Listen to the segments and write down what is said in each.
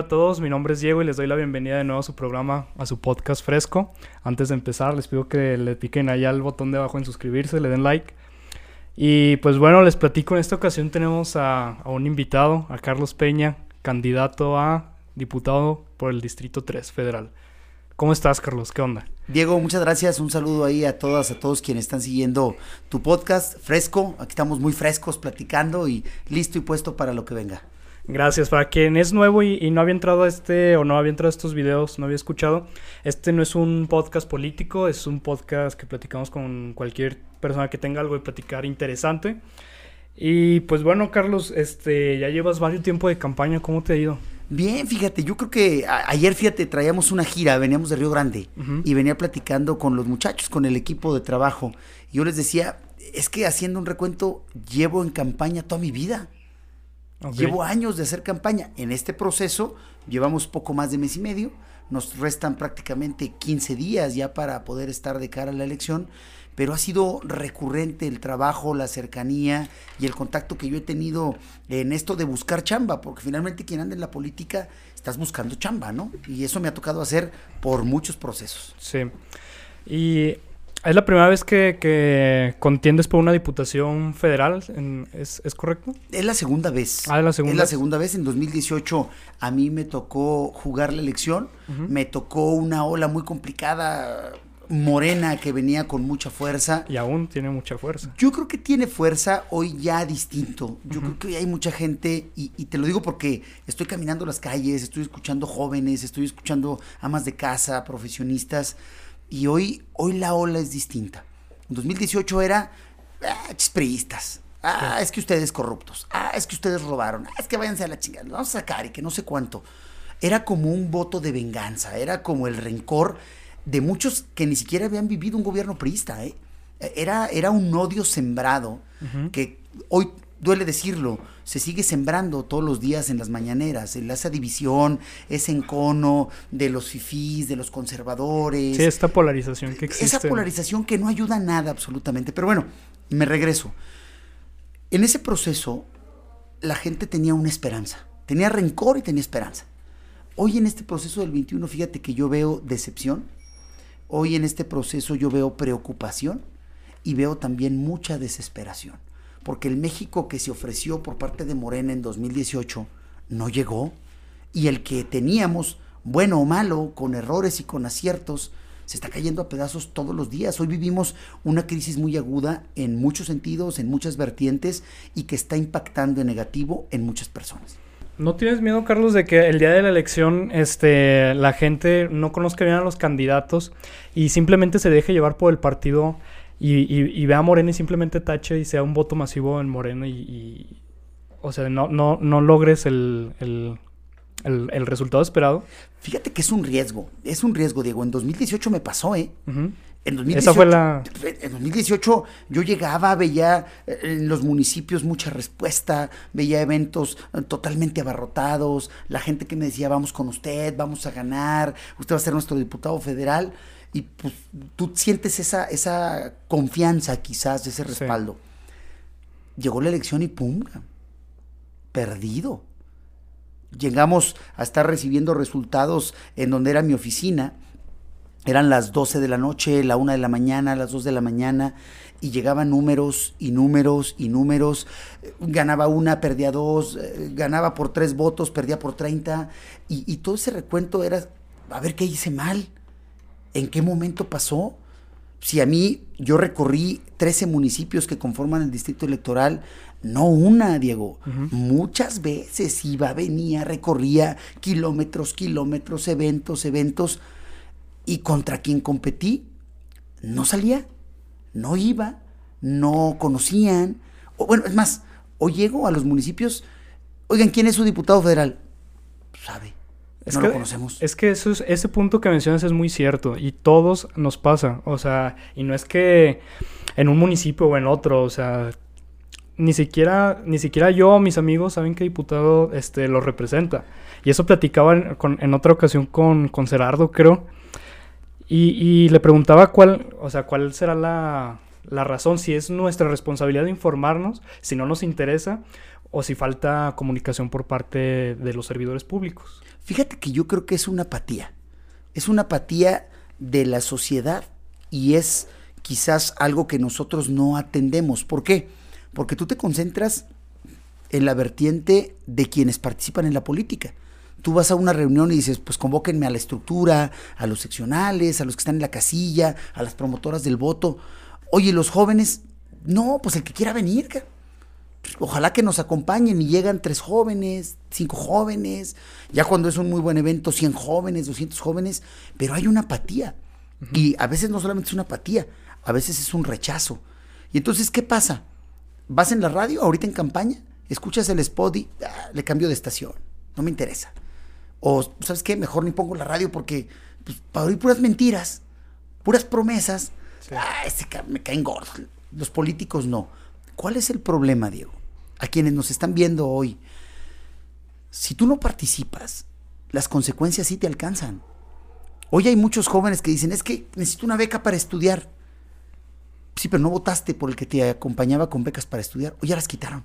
A todos, mi nombre es Diego y les doy la bienvenida de nuevo a su programa, a su podcast fresco. Antes de empezar, les pido que le piquen allá al botón de abajo en suscribirse, le den like. Y pues bueno, les platico, en esta ocasión tenemos a, a un invitado, a Carlos Peña, candidato a diputado por el Distrito 3 Federal. ¿Cómo estás, Carlos? ¿Qué onda? Diego, muchas gracias. Un saludo ahí a todas, a todos quienes están siguiendo tu podcast fresco. Aquí estamos muy frescos platicando y listo y puesto para lo que venga. Gracias. Para quien es nuevo y, no había entrado a este o no había entrado a estos videos, no había escuchado, este no es un podcast político, es un podcast que platicamos con cualquier persona que tenga algo de platicar interesante. Y pues bueno, Carlos, este, ya llevas varios tiempo de campaña, ¿cómo te ha ido? Bien, fíjate, yo creo que ayer, fíjate, traíamos una gira, veníamos de Río Grande y venía platicando con los muchachos, con el equipo de trabajo. Y yo les decía, es que haciendo un recuento, llevo en campaña toda mi vida. Llevo años de hacer campaña. En este proceso llevamos poco más de mes y medio. Nos restan prácticamente 15 días ya para poder estar de cara a la elección. Pero ha sido recurrente el trabajo, la cercanía y el contacto que yo he tenido en esto de buscar chamba, porque finalmente quien anda en la política estás buscando chamba, ¿no? Y eso me ha tocado hacer por muchos procesos. Sí. Y ¿Es la primera vez que, contiendes por una diputación federal? ¿Es, correcto? Es la segunda vez. Ah, es la segunda. Es la segunda vez. En 2018 a mí me tocó jugar la elección. Me tocó una ola muy complicada, morena, que venía con mucha fuerza. Y aún tiene mucha fuerza. Yo creo que tiene fuerza hoy ya distinto. Yo creo que hoy hay mucha gente, y, y, te lo digo porque estoy caminando las calles, estoy escuchando jóvenes, estoy escuchando amas de casa, profesionistas y hoy, hoy la ola es distinta. En 2018 era, ah, chispriistas. Ah, es que ustedes corruptos. Ah, es que ustedes robaron. Ah, es que váyanse a la chingada. Vamos a sacar y que no sé cuánto. Era como un voto de venganza. Era como el rencor de muchos que ni siquiera habían vivido un gobierno priista. ¿eh? Era, era un odio sembrado que hoy duele decirlo, se sigue sembrando todos los días en las mañaneras, en esa división, ese encono de los fifís, de los conservadores. Sí, esta polarización que existe. Esa polarización que no ayuda a nada absolutamente. Pero bueno, me regreso. En ese proceso, la gente tenía una esperanza, tenía rencor y tenía esperanza. Hoy en este proceso del 21, fíjate que yo veo decepción, hoy en este proceso yo veo preocupación y veo también mucha desesperación porque el México que se ofreció por parte de Morena en 2018 no llegó y el que teníamos, bueno o malo, con errores y con aciertos, se está cayendo a pedazos todos los días. Hoy vivimos una crisis muy aguda en muchos sentidos, en muchas vertientes y que está impactando en negativo en muchas personas. ¿No tienes miedo, Carlos, de que el día de la elección este, la gente no conozca bien a los candidatos y simplemente se deje llevar por el partido y, y, ve a Morena y simplemente tache y sea un voto masivo en Morena y, o sea, no, no, no logres el, el, el, resultado esperado. Fíjate que es un riesgo, es un riesgo, Diego. En 2018 me pasó, ¿eh? En 2018, Esa fue la... En 2018 yo llegaba, veía eh, en los municipios mucha respuesta, veía eventos eh, totalmente abarrotados, la gente que me decía, vamos con usted, vamos a ganar, usted va a ser nuestro diputado federal y pues tú sientes esa, esa confianza quizás, ese respaldo. Llegó la elección y pum, perdido. Llegamos a estar recibiendo resultados en donde era mi oficina. Eran las 12 de la noche, la 1 de la mañana, las 2 de la mañana, y llegaban números y números y números. Ganaba una, perdía dos, eh, ganaba por tres votos, perdía por 30, y, y todo ese recuento era, a ver qué hice mal, ¿En qué momento pasó? Si a mí yo recorrí 13 municipios que conforman el distrito electoral, no una, Diego, muchas veces iba, venía, recorría kilómetros, kilómetros, eventos, eventos, y contra quien competí, no salía, no iba, no conocían. O, bueno, es más, hoy llego a los municipios, oigan, ¿quién es su diputado federal? Sabe. Es no que, lo conocemos. Es que eso es, ese punto que mencionas es muy cierto y todos nos pasa. O sea, y no es que en un municipio o en otro, o sea, ni siquiera, ni siquiera yo o mis amigos saben qué diputado este, lo representa. Y eso platicaba en, otra ocasión con, con Gerardo, creo. Y, y, le preguntaba cuál, o sea, cuál será la, la razón, si es nuestra responsabilidad de informarnos, si no nos interesa, o si falta comunicación por parte de los servidores públicos. Fíjate que yo creo que es una apatía. Es una apatía de la sociedad y es quizás algo que nosotros no atendemos. ¿Por qué? Porque tú te concentras en la vertiente de quienes participan en la política. Tú vas a una reunión y dices, pues convóquenme a la estructura, a los seccionales, a los que están en la casilla, a las promotoras del voto. Oye, los jóvenes, no, pues el que quiera venir, ojalá que nos acompañen y llegan tres jóvenes, cinco jóvenes, ya cuando es un muy buen evento, 100 jóvenes, 200 jóvenes, pero hay una apatía. Y a veces no solamente es una apatía, a veces es un rechazo. Y entonces, ¿qué pasa? Vas en la radio, ahorita en campaña, escuchas el spot y ah, le cambio de estación, no me interesa. O, ¿sabes qué? Mejor ni pongo la radio porque pues, para oír puras mentiras, puras promesas, ah, me caen gordos. Los políticos no. ¿Cuál es el problema, Diego? A quienes nos están viendo hoy. Si tú no participas, las consecuencias sí te alcanzan. Hoy hay muchos jóvenes que dicen, es que necesito una beca para estudiar. Sí, pero no votaste por el que te acompañaba con becas para estudiar. Hoy ya las quitaron.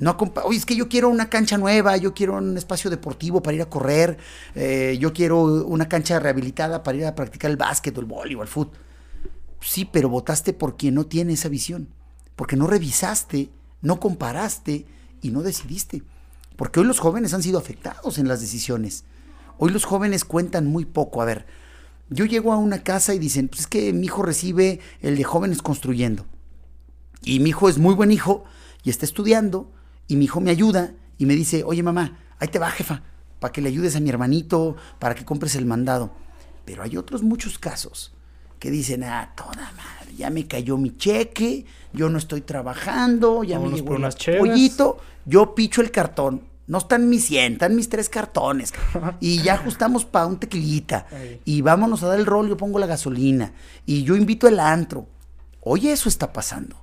No Oye, es que yo quiero una cancha nueva, yo quiero un espacio deportivo para ir a correr, eh, yo quiero una cancha rehabilitada para ir a practicar el básquet o el voleibol, el fútbol. Sí, pero votaste por quien no tiene esa visión. Porque no revisaste, no comparaste y no decidiste. Porque hoy los jóvenes han sido afectados en las decisiones. Hoy los jóvenes cuentan muy poco. A ver, yo llego a una casa y dicen, pues es que mi hijo recibe el de jóvenes construyendo. Y mi hijo es muy buen hijo y está estudiando y mi hijo me ayuda y me dice, oye mamá, ahí te va jefa, para que le ayudes a mi hermanito, para que compres el mandado. Pero hay otros muchos casos que dicen, ah, toda madre, ya me cayó mi cheque, yo no estoy trabajando, ya me llegó el pollito, yo picho el cartón, no están mis 100, están mis tres cartones. y ya ajustamos para un tequilita. Y vámonos a dar el rol, yo pongo la gasolina. Y yo invito el antro. Hoy eso está pasando.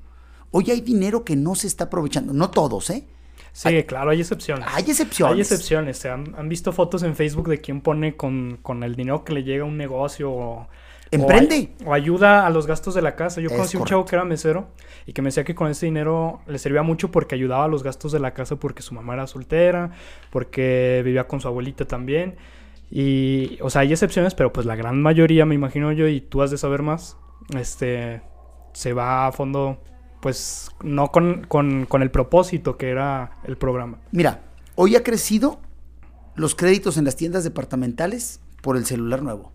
Hoy hay dinero que no se está aprovechando. No todos, ¿eh? Sí, claro, hay excepciones. Hay excepciones. Hay excepciones. ¿Han, han visto fotos en Facebook de quién pone con, con el dinero que le llega a un negocio o Emprende. O, ayuda a los gastos de la casa. Yo conocí un chavo que era mesero y que me decía que con ese dinero le servía mucho porque ayudaba a los gastos de la casa porque su mamá era soltera, porque vivía con su abuelita también. Y, o sea, hay excepciones, pero pues la gran mayoría, me imagino yo, y tú has de saber más, este, se va a fondo, pues no con, con el propósito que era el programa. Mira, hoy ha crecido los créditos en las tiendas departamentales por el celular nuevo.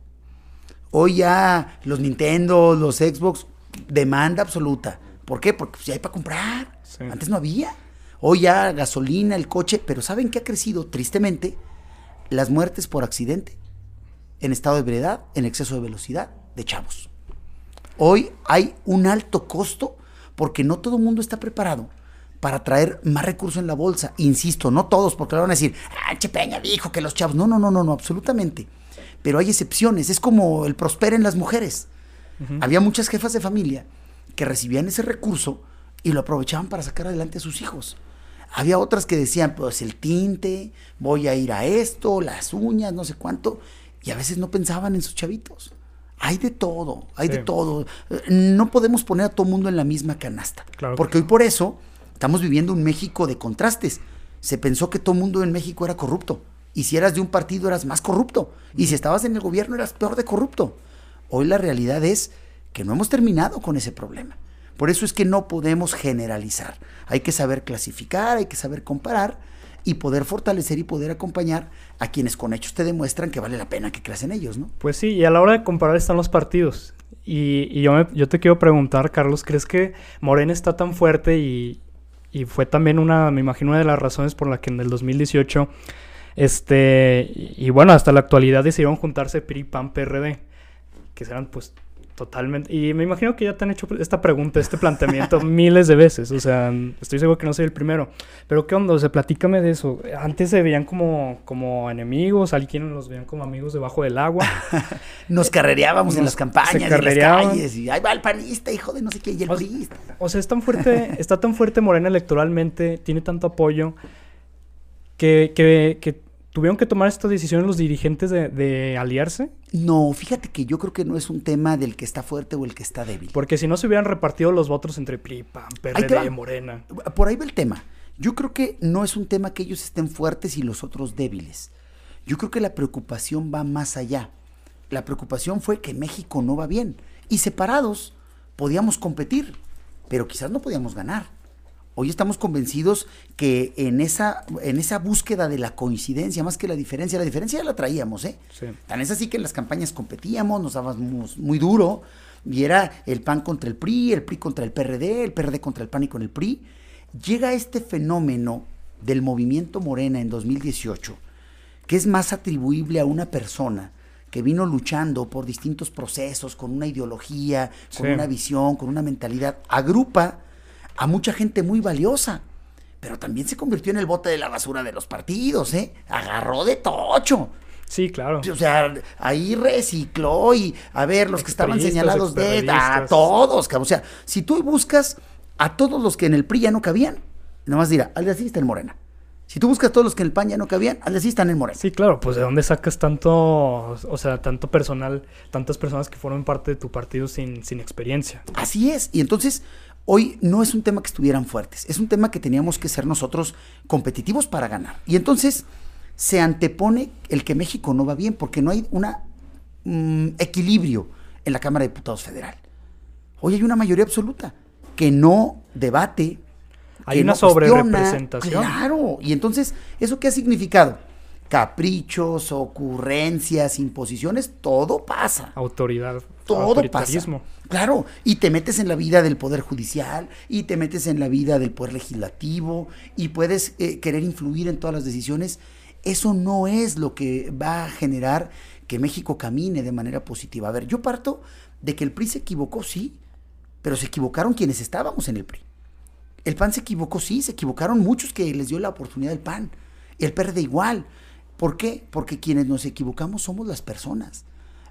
Hoy ya los Nintendo, los Xbox, demanda absoluta. ¿Por qué? Porque pues, ya hay para comprar. Antes no había. Hoy ya gasolina, el coche, pero ¿saben qué ha crecido? Tristemente, las muertes por accidente, en estado de ebriedad, en exceso de velocidad, de chavos. Hoy hay un alto costo porque no todo el mundo está preparado para traer más recursos en la bolsa. Insisto, no todos, porque le van a decir, ah, Che Peña dijo que los chavos. No, no, no, no, no, absolutamente pero hay excepciones. Es como el prospera en las mujeres. Había muchas jefas de familia que recibían ese recurso y lo aprovechaban para sacar adelante a sus hijos. Había otras que decían, pues el tinte, voy a ir a esto, las uñas, no sé cuánto, y a veces no pensaban en sus chavitos. Hay de todo, hay de todo. No podemos poner a todo mundo en la misma canasta. porque hoy por eso estamos viviendo un México de contrastes. Se pensó que todo mundo en México era corrupto. Y si eras de un partido eras más corrupto. Y si estabas en el gobierno eras peor de corrupto. Hoy la realidad es que no hemos terminado con ese problema. Por eso es que no podemos generalizar. Hay que saber clasificar, hay que saber comparar y poder fortalecer y poder acompañar a quienes con hechos te demuestran que vale la pena que creas en ellos, ¿no? Pues sí, y a la hora de comparar están los partidos. Y, yo, yo te quiero preguntar, Carlos, ¿crees que Morena está tan fuerte y, y fue también una, me imagino, una de las razones por la que en el 2018 este, y bueno, hasta la actualidad decidieron juntarse PRI, PAN, PRD, que serán pues totalmente... Y me imagino que ya te han hecho esta pregunta, este planteamiento miles de veces, o sea, estoy seguro que no soy el primero. Pero ¿qué onda? O sea, platícame de eso. Antes se veían como, como enemigos, alguien los veían como amigos debajo del agua. Nos carrereábamos en las campañas, en las calles, y ahí va el panista, hijo de no sé qué, y el o, O sea, es tan fuerte, está tan fuerte Morena electoralmente, tiene tanto apoyo que, tuvieron que tomar esta decisión los dirigentes de, aliarse? No, fíjate que yo creo que no es un tema del que está fuerte o el que está débil. Porque si no se hubieran repartido los votos entre PRI, PAN, PRD, Morena. Por ahí va el tema. Yo creo que no es un tema que ellos estén fuertes y los otros débiles. Yo creo que la preocupación va más allá. La preocupación fue que México no va bien. Y separados podíamos competir, pero quizás no podíamos ganar. Hoy estamos convencidos que en esa, en esa búsqueda de la coincidencia, más que la diferencia, la diferencia ya la traíamos, ¿eh? Tan es así que en las campañas competíamos, nos dábamos muy duro, y era el PAN contra el PRI, el PRI contra el PRD, el PRD contra el PAN y con el PRI. Llega este fenómeno del movimiento Morena en 2018, que es más atribuible a una persona que vino luchando por distintos procesos, con una ideología, con una visión, con una mentalidad, agrupa a mucha gente muy valiosa. Pero también se convirtió en el bote de la basura de los partidos, ¿eh? Agarró de tocho. Sí, claro. O sea, ahí recicló y a ver, los que estaban señalados de a todos, O sea, si tú buscas a todos los que en el PRI ya no cabían, nomás dirá, al de así está en Morena. Si tú buscas todos los que en el PAN ya no cabían, al así están en Morena. Sí, claro, pues de dónde sacas tanto, o sea, tanto personal, tantas personas que forman parte de tu partido sin, sin experiencia. Así es, y entonces hoy no es un tema que estuvieran fuertes, es un tema que teníamos que ser nosotros competitivos para ganar. Y entonces se antepone el que México no va bien porque no hay un mm, equilibrio en la Cámara de Diputados Federal. Hoy hay una mayoría absoluta que no debate. Hay una sobre representación. Claro, y entonces, ¿eso qué ha significado? Caprichos, ocurrencias, imposiciones, todo pasa. Autoridad. Todo pasa. Claro, y te metes en la vida del Poder Judicial, y te metes en la vida del Poder Legislativo, y puedes eh, querer influir en todas las decisiones eso no es lo que va a generar que México camine de manera positiva. A ver, yo parto de que el PRI se equivocó, sí, pero se equivocaron quienes estábamos en el PRI. El PAN se equivocó, sí, se equivocaron muchos que les dio la oportunidad del PAN. El PRD igual. ¿Por qué? Porque quienes nos equivocamos somos las personas.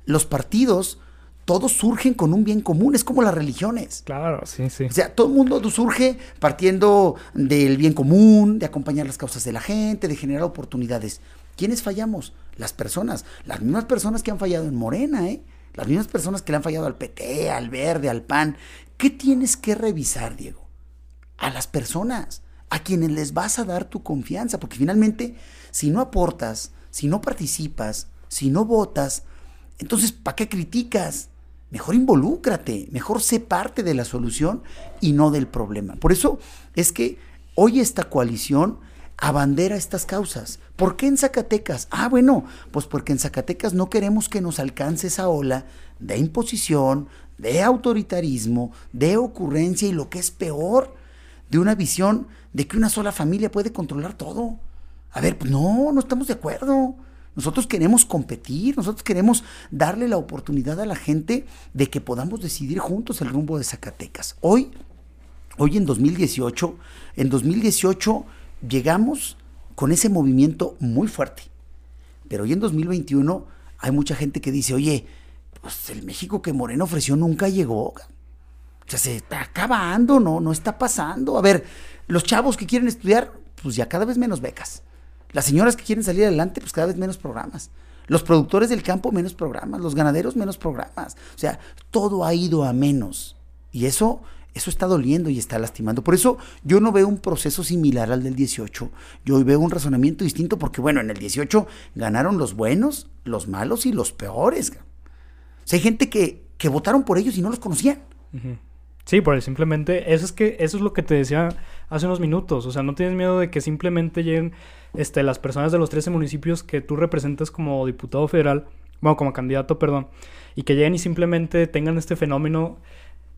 Los partidos todos surgen con un bien común, es como las religiones. Claro, sí, sí. O sea, todo el mundo surge partiendo del bien común, de acompañar las causas de la gente, de generar oportunidades. ¿Quiénes fallamos? Las personas, las mismas personas que han fallado en Morena, ¿eh? Las mismas personas que le han fallado al PT, al Verde, al PAN. ¿Qué tienes que revisar, Diego? A las personas, a quienes les vas a dar tu confianza, porque finalmente, si no aportas, si no participas, si no votas, entonces, ¿para qué criticas? mejor involúcrate, mejor sé parte de la solución y no del problema. Por eso es que hoy esta coalición abandera estas causas. ¿Por qué en Zacatecas? Ah, bueno, pues porque en Zacatecas no queremos que nos alcance esa ola de imposición, de autoritarismo, de ocurrencia y lo que es peor, de una visión de que una sola familia puede controlar todo. A ver, pues no, no estamos de acuerdo. Nosotros queremos competir, nosotros queremos darle la oportunidad a la gente de que podamos decidir juntos el rumbo de Zacatecas. Hoy, hoy en 2018, en 2018 llegamos con ese movimiento muy fuerte. Pero hoy en 2021 hay mucha gente que dice, oye, pues el México que Moreno ofreció nunca llegó. O sea, se está acabando, no, no está pasando. A ver, los chavos que quieren estudiar, pues ya cada vez menos becas. Las señoras que quieren salir adelante, pues cada vez menos programas. Los productores del campo, menos programas. Los ganaderos, menos programas. O sea, todo ha ido a menos. Y eso, eso está doliendo y está lastimando. Por eso yo no veo un proceso similar al del 18. Yo veo un razonamiento distinto porque, bueno, en el 18 ganaron los buenos, los malos y los peores. O sea, hay gente que, que votaron por ellos y no los conocían. Sí, porque simplemente, eso es que, eso es lo que te decía hace unos minutos. O sea, no tienes miedo de que simplemente lleguen este, las personas de los 13 municipios que tú representas como diputado federal, bueno, como candidato, perdón, y que lleguen y simplemente tengan este fenómeno,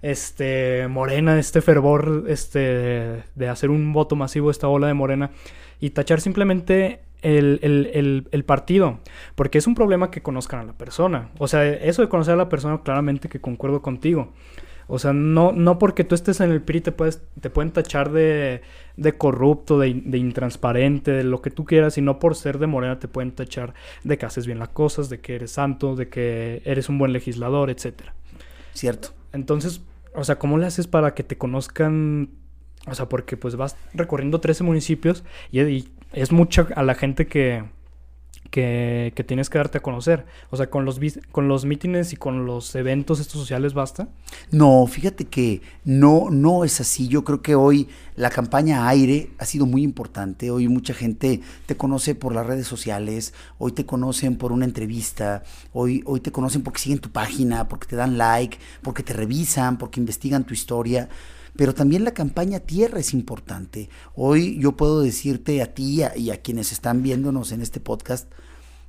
este, morena, este fervor, este, de hacer un voto masivo, esta ola de morena, y tachar simplemente el, el, el, partido, porque es un problema que conozcan a la persona. O sea, eso de conocer a la persona, claramente que concuerdo contigo. O sea, no, no porque tú estés en el PRI te, puedes, te pueden tachar de, de corrupto, de, de, intransparente, de lo que tú quieras, y no por ser de Morena te pueden tachar de que haces bien las cosas, de que eres santo, de que eres un buen legislador, etcétera. Cierto. Entonces, o sea, ¿cómo le haces para que te conozcan? O sea, porque pues vas recorriendo 13 municipios y, y es mucha a la gente que, que, tienes que darte a conocer. O sea, con los, con los mítines y con los eventos estos sociales basta. No, fíjate que no, no es así. Yo creo que hoy la campaña aire ha sido muy importante. Hoy mucha gente te conoce por las redes sociales, hoy te conocen por una entrevista, hoy, hoy te conocen porque siguen tu página, porque te dan like, porque te revisan, porque investigan tu historia pero también la campaña tierra es importante. Hoy yo puedo decirte a ti y a quienes están viéndonos en este podcast,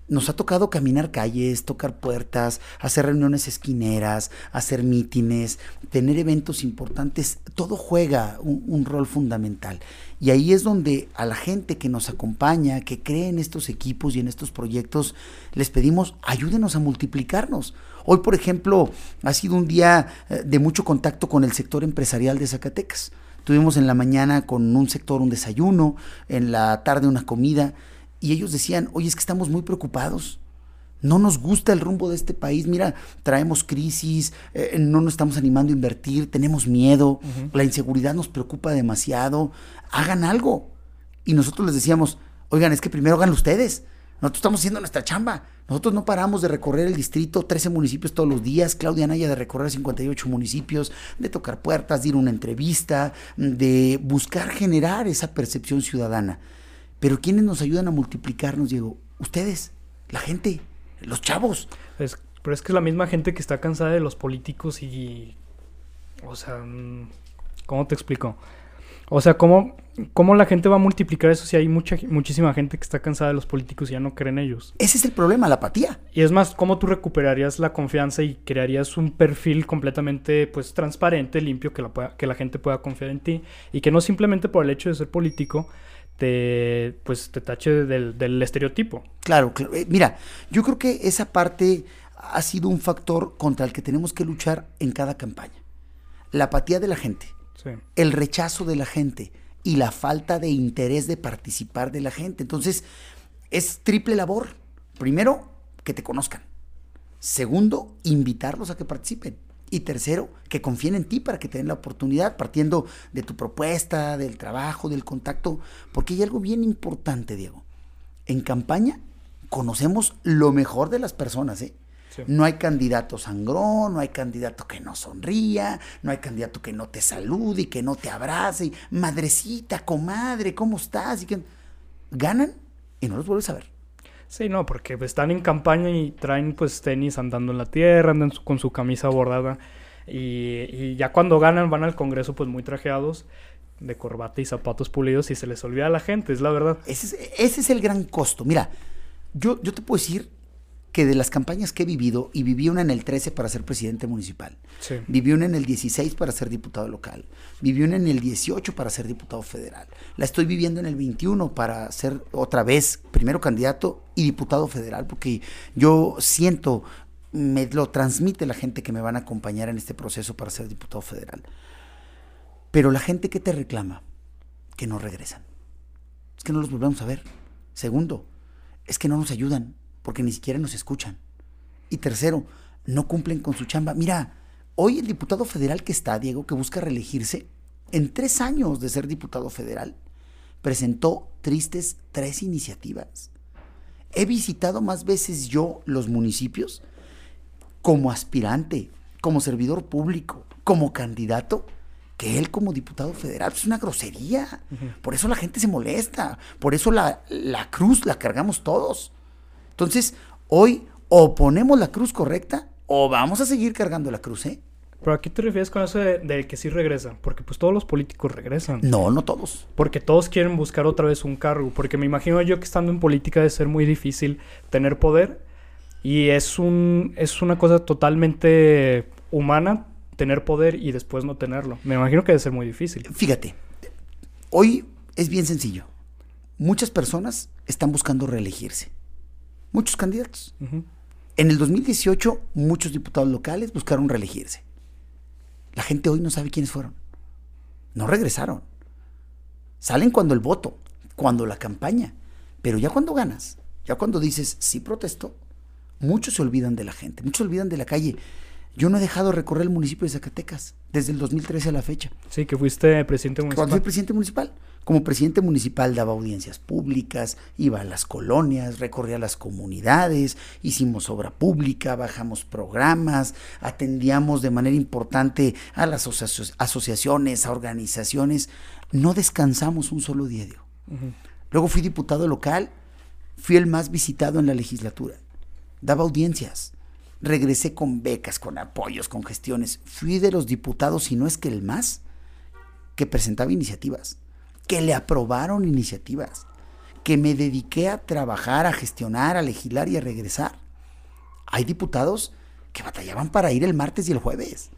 nos ha tocado caminar calles, tocar puertas, hacer reuniones esquineras, hacer mítines, tener eventos importantes. Todo juega un, rol fundamental. Y ahí es donde a la gente que nos acompaña, que cree en estos equipos y en estos proyectos, les pedimos ayúdenos a multiplicarnos. Hoy, por ejemplo, ha sido un día eh, de mucho contacto con el sector empresarial de Zacatecas. Tuvimos en la mañana con un sector un desayuno, en la tarde una comida y ellos decían, oye, es que estamos muy preocupados. No nos gusta el rumbo de este país. Mira, traemos crisis, eh, no nos estamos animando a invertir, tenemos miedo, la inseguridad nos preocupa demasiado. Hagan algo. Y nosotros les decíamos, oigan, es que primero hagan ustedes. Nosotros estamos haciendo nuestra chamba. Nosotros no paramos de recorrer el distrito, 13 municipios todos los días. Claudia Naya de recorrer 58 municipios, de tocar puertas, de ir a una entrevista, de buscar generar esa percepción ciudadana. Pero ¿quiénes nos ayudan a multiplicarnos, Diego? Ustedes, la gente, los chavos. pero es que es la misma gente que está cansada de los políticos y... O sea, mm, ¿cómo te explico? O sea, ¿cómo, ¿cómo la gente va a multiplicar eso si hay mucha, muchísima gente que está cansada de los políticos y ya no creen en ellos? Ese es el problema, la apatía. Y es más, ¿cómo tú recuperarías la confianza y crearías un perfil completamente pues transparente, limpio, que la, que la gente pueda confiar en ti? Y que no simplemente por el hecho de ser político te, pues, te tache del, estereotipo. Claro, claro. Eh, mira, yo creo que esa parte ha sido un factor contra el que tenemos que luchar en cada campaña. La apatía de la gente, el rechazo de la gente y la falta de interés de participar de la gente. Entonces, es triple labor. Primero, que te conozcan. Segundo, invitarlos a que participen. Y tercero, que confíen en ti para que te den la oportunidad, partiendo de tu propuesta, del trabajo, del contacto, porque hay algo bien importante, Diego. En campaña conocemos lo mejor de las personas, ¿eh? No hay candidato sangrón, no hay candidato que no sonría, no hay candidato que no te salude y que no te abrace. madrecita, comadre, ¿cómo estás? Y que ganan y no los vuelves a ver. Sí, no, porque están en campaña y traen pues tenis andando en la tierra, andan con su camisa bordada y, ya cuando ganan van al Congreso pues muy trajeados de corbata y zapatos pulidos y se les olvida a la gente, es la verdad. Ese es, ese es el gran costo. Mira, yo, yo te puedo decir que de las campañas que he vivido, y viví una en el 13 para ser presidente municipal, viví una en el 16 para ser diputado local, viví una en el 18 para ser diputado federal, la estoy viviendo en el 21 para ser otra vez primero candidato y diputado federal, porque yo siento, me lo transmite la gente que me van a acompañar en este proceso para ser diputado federal. Pero la gente que te reclama, que no regresan, es que no los volvemos a ver. Segundo, es que no nos ayudan porque ni siquiera nos escuchan. Y tercero, no cumplen con su chamba. Mira, hoy el diputado federal que está, Diego, que busca reelegirse, en tres años de ser diputado federal, presentó tristes tres iniciativas. He visitado más veces yo los municipios como aspirante, como servidor público, como candidato, que él como diputado federal. Es una grosería. Por eso la gente se molesta. Por eso la, la cruz la cargamos todos. Entonces, hoy o ponemos la cruz correcta o vamos a seguir cargando la cruz, ¿eh? Pero ¿a qué te refieres con eso de, que sí regresan? Porque pues todos los políticos regresan. No, no todos. Porque todos quieren buscar otra vez un cargo. Porque me imagino yo que estando en política debe ser muy difícil tener poder. Y es, un, es una cosa totalmente humana tener poder y después no tenerlo. Me imagino que debe ser muy difícil. Fíjate, hoy es bien sencillo. Muchas personas están buscando reelegirse muchos candidatos. En el 2018, muchos diputados locales buscaron reelegirse. La gente hoy no sabe quiénes fueron. No regresaron. Salen cuando el voto, cuando la campaña. Pero ya cuando ganas, ya cuando dices sí protesto, muchos se olvidan de la gente, muchos se olvidan de la calle. Yo no he dejado de recorrer el municipio de Zacatecas desde el 2013 a la fecha. Sí, que fuiste presidente municipal. Cuando fui presidente municipal. Como presidente municipal daba audiencias públicas, iba a las colonias, recorría las comunidades, hicimos obra pública, bajamos programas, atendíamos de manera importante a las asociaciones, a organizaciones. No descansamos un solo día. Luego fui diputado local, fui el más visitado en la legislatura. Daba audiencias, regresé con becas, con apoyos, con gestiones. Fui de los diputados, si no es que el más, que presentaba iniciativas que le aprobaron iniciativas, que me dediqué a trabajar, a gestionar, a legislar y a regresar. Hay diputados que batallaban para ir el martes y el jueves.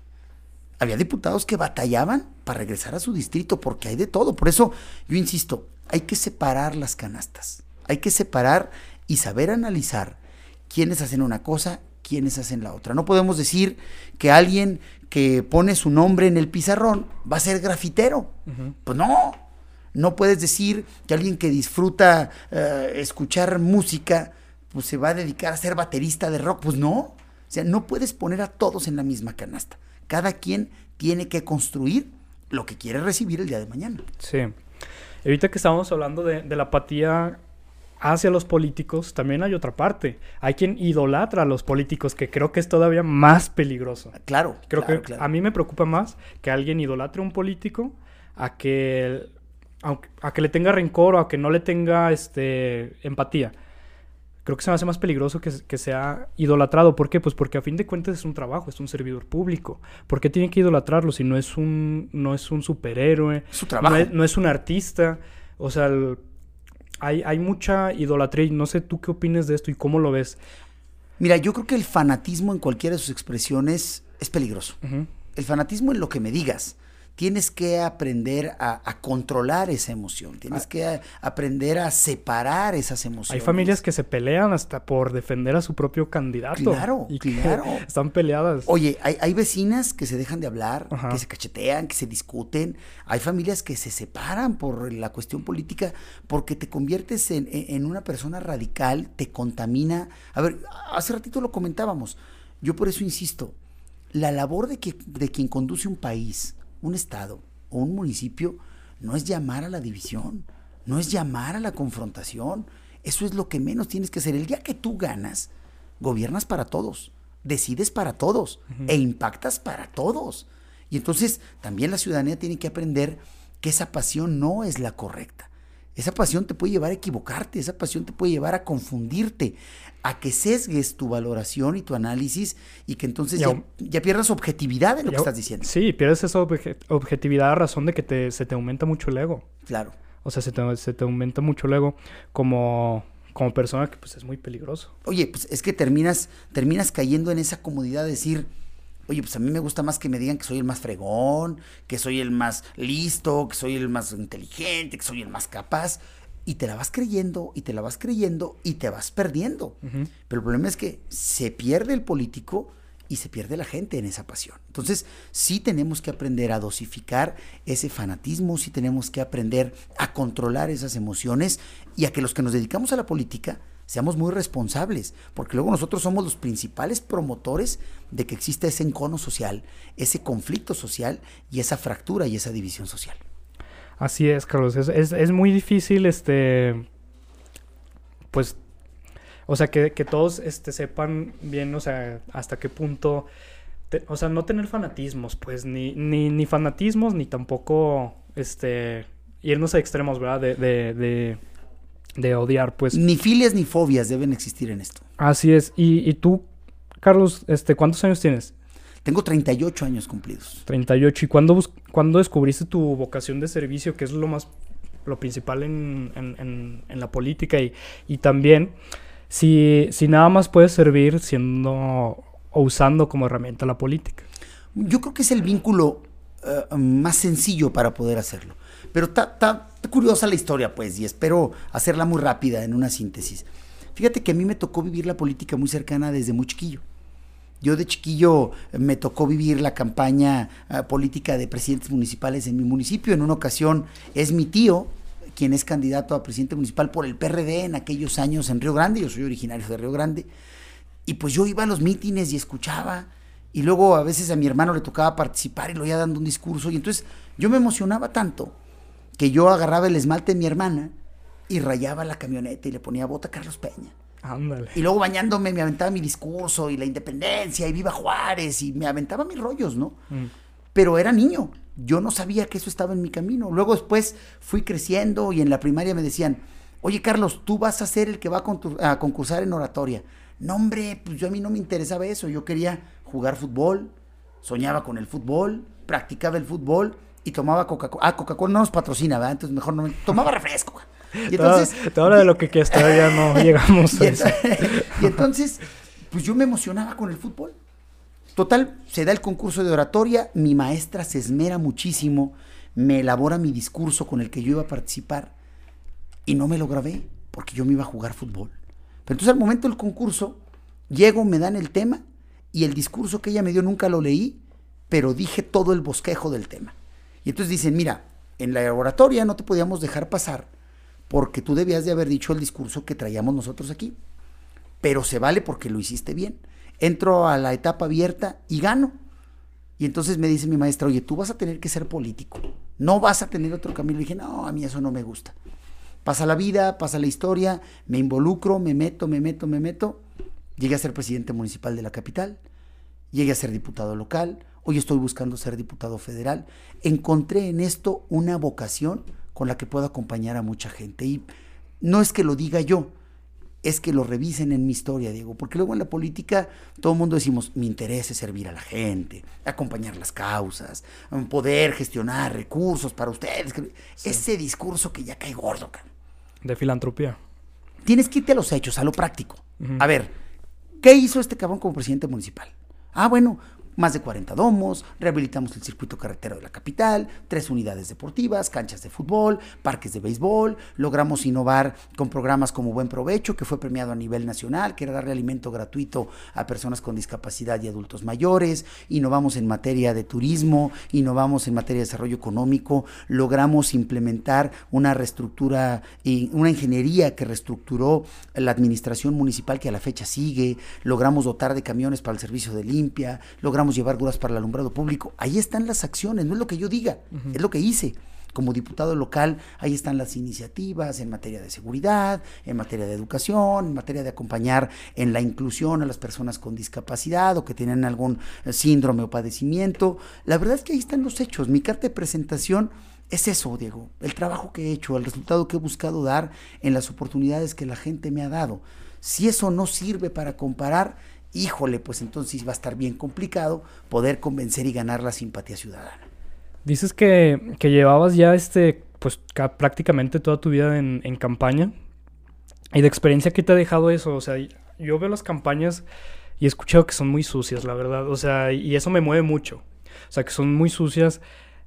Había diputados que batallaban para regresar a su distrito porque hay de todo. Por eso yo insisto, hay que separar las canastas. Hay que separar y saber analizar quiénes hacen una cosa, quiénes hacen la otra. No podemos decir que alguien que pone su nombre en el pizarrón va a ser grafitero. Pues no, no puedes decir que alguien que disfruta eh, escuchar música, pues se va a dedicar a ser baterista de rock. Pues no. O sea, no puedes poner a todos en la misma canasta. Cada quien tiene que construir lo que quiere recibir el día de mañana. Sí. Ahorita que estamos hablando de, la apatía hacia los políticos, también hay otra parte. Hay quien idolatra a los políticos, que creo que es todavía más peligroso. Claro. Creo que a mí me preocupa más que alguien idolatre a un político a que a que le tenga rencor o a que no le tenga este, empatía. Creo que se me hace más peligroso que, que, sea idolatrado. ¿Por qué? Pues porque a fin de cuentas es un trabajo, es un servidor público. ¿Por qué tiene que idolatrarlo si no es un, no es un superhéroe? Su trabajo. No es, un artista. O sea, hay, hay mucha idolatría y no sé tú qué opinas de esto y cómo lo ves. Mira, yo creo que el fanatismo en cualquiera de sus expresiones es peligroso. El fanatismo en lo que me digas tienes que aprender a, controlar esa emoción, tienes ah. que aprender a separar esas emociones. Hay familias que se pelean hasta por defender a su propio candidato. Claro, claro. Están peleadas. Oye, hay, vecinas que se dejan de hablar, que se cachetean, que se discuten. Hay familias que se separan por la cuestión política porque te conviertes en, en una persona radical, te contamina. A ver, hace ratito lo comentábamos. Yo por eso insisto, la labor de, que, de quien conduce un país, un estado o un municipio no es llamar a la división, no es llamar a la confrontación. Eso es lo que menos tienes que hacer. El día que tú ganas, gobiernas para todos, decides para todos e impactas para todos. Y entonces también la ciudadanía tiene que aprender que esa pasión no es la correcta. Esa pasión te puede llevar a equivocarte, esa pasión te puede llevar a confundirte, a que sesgues tu valoración y tu análisis y que entonces ya, pierdas objetividad en lo que estás diciendo. Sí, pierdes esa objetividad a razón de que se te aumenta mucho el ego. Claro. O sea, se te, aumenta mucho el ego como, como persona que pues es muy peligroso. Oye, pues es que terminas, terminas cayendo en esa comodidad de decir, Oye, pues a mí me gusta más que me digan que soy el más fregón, que soy el más listo, que soy el más inteligente, que soy el más capaz. Y te la vas creyendo, y te la vas creyendo, y te vas perdiendo. Pero el problema es que se pierde el político y se pierde la gente en esa pasión. Entonces, sí tenemos que aprender a dosificar ese fanatismo, sí tenemos que aprender a controlar esas emociones y a que los que nos dedicamos a la política seamos muy responsables, porque luego nosotros somos los principales promotores de que exista ese encono social, ese conflicto social y esa fractura y esa división social. Así es, Carlos. Es, muy difícil, este, pues, o sea, que, todos este, sepan bien, o sea, hasta qué punto, o sea, no tener fanatismos, pues, ni, ni, ni fanatismos, ni tampoco, este, irnos a extremos, ¿verdad? de de odiar, pues. Ni filias ni fobias deben existir en esto. Así es. Y, tú, Carlos, este, ¿cuántos años tienes? Tengo 38 años cumplidos. 38. ¿Y cuándo, cuándo descubriste tu vocación de servicio, que es lo más, lo principal en, en, en, la política? Y, y también, si, si nada más puedes servir siendo o usando como herramienta la política. Yo creo que es el vínculo eh, más sencillo para poder hacerlo. Pero está curiosa la historia, pues, y espero hacerla muy rápida en una síntesis. Fíjate que a mí me tocó vivir la política muy cercana desde muy chiquillo. Yo de chiquillo me tocó vivir la campaña eh, política de presidentes municipales en mi municipio. En una ocasión es mi tío, quien es candidato a presidente municipal por el PRD en aquellos años en Río Grande. Yo soy originario de Río Grande. Y pues yo iba a los mítines y escuchaba y luego a veces a mi hermano le tocaba participar y lo iba dando un discurso y entonces yo me emocionaba tanto que yo agarraba el esmalte de mi hermana y rayaba la camioneta y le ponía bota Carlos Peña. Ándale. Y luego bañándome me aventaba mi discurso y la independencia y viva Juárez y me aventaba mis rollos, ¿no? Mm. Pero era niño, yo no sabía que eso estaba en mi camino. Luego después fui creciendo y en la primaria me decían, oye Carlos, tú vas a ser el que va a, a concursar en oratoria. No, hombre, pues yo a mí no me interesaba eso, yo quería jugar fútbol, soñaba con el fútbol, practicaba el fútbol y tomaba Coca-Cola. Ah, Coca-Cola no nos patrocina, ¿verdad? Entonces mejor no me... Tomaba refresco. Y entonces... Habla de lo que, que todavía no llegamos a eso. y entonces, pues yo me emocionaba con el fútbol. Total, se da el concurso de oratoria, mi maestra se esmera muchísimo, me elabora mi discurso con el que yo iba a participar y no me lo grabé porque yo me iba a jugar fútbol. Pero entonces al momento del concurso, llego, me dan el tema y el discurso que ella me dio nunca lo leí, pero dije todo el bosquejo del tema. Y entonces dicen, mira, en la oratoria no te podíamos dejar pasar porque tú debías de haber dicho el discurso que traíamos nosotros aquí. Pero se vale porque lo hiciste bien. Entro a la etapa abierta y gano. Y entonces me dice mi maestra, oye, tú vas a tener que ser político. No vas a tener otro camino. Y dije, no, a mí eso no me gusta. Pasa la vida, pasa la historia, me involucro, me meto, me meto, me meto. Llegué a ser presidente municipal de la capital. Llegué a ser diputado local Hoy estoy buscando ser diputado federal. Encontré en esto una vocación con la que puedo acompañar a mucha gente. Y no es que lo diga yo, es que lo revisen en mi historia, Diego, porque luego en la política todo el mundo decimos, mi interés es servir a la gente, acompañar las causas, poder gestionar recursos para ustedes. Ese discurso que ya cae gordo, De filantropía. Tienes que irte a los hechos, a lo práctico. A ver, ¿qué hizo este cabrón como presidente municipal? Ah, bueno, más de 40 domos, rehabilitamos el circuito carretero de la capital, tres unidades deportivas, canchas de fútbol, parques de béisbol, logramos innovar con programas como Buen Provecho, que fue premiado a nivel nacional, que era darle alimento gratuito a personas con discapacidad y adultos mayores, innovamos en materia de turismo, innovamos en materia de desarrollo económico, logramos implementar una reestructura y una ingeniería que reestructuró la administración municipal que a la fecha sigue, logramos dotar de camiones para el servicio de limpia, logramos llevar grúas para el alumbrado público. Ahí están las acciones, no es lo que yo diga, es lo que hice. Como diputado local, ahí están las iniciativas en materia de seguridad, en materia de educación, en materia de acompañar en la inclusión a las personas con discapacidad o que tienen algún eh, síndrome o padecimiento. La verdad es que ahí están los hechos. Mi carta de presentación es eso, Diego, el trabajo que he hecho, el resultado que he buscado dar en las oportunidades que la gente me ha dado. Si eso no sirve para comparar, híjole, pues entonces va a estar bien complicado poder convencer y ganar la simpatía ciudadana. Dices que, que llevabas ya este, pues prácticamente toda tu vida en, en, campaña. Y de experiencia, ¿qué te ha dejado eso? O sea, yo veo las campañas y he escuchado que son muy sucias, la verdad. O sea, y eso me mueve mucho. O sea, que son muy sucias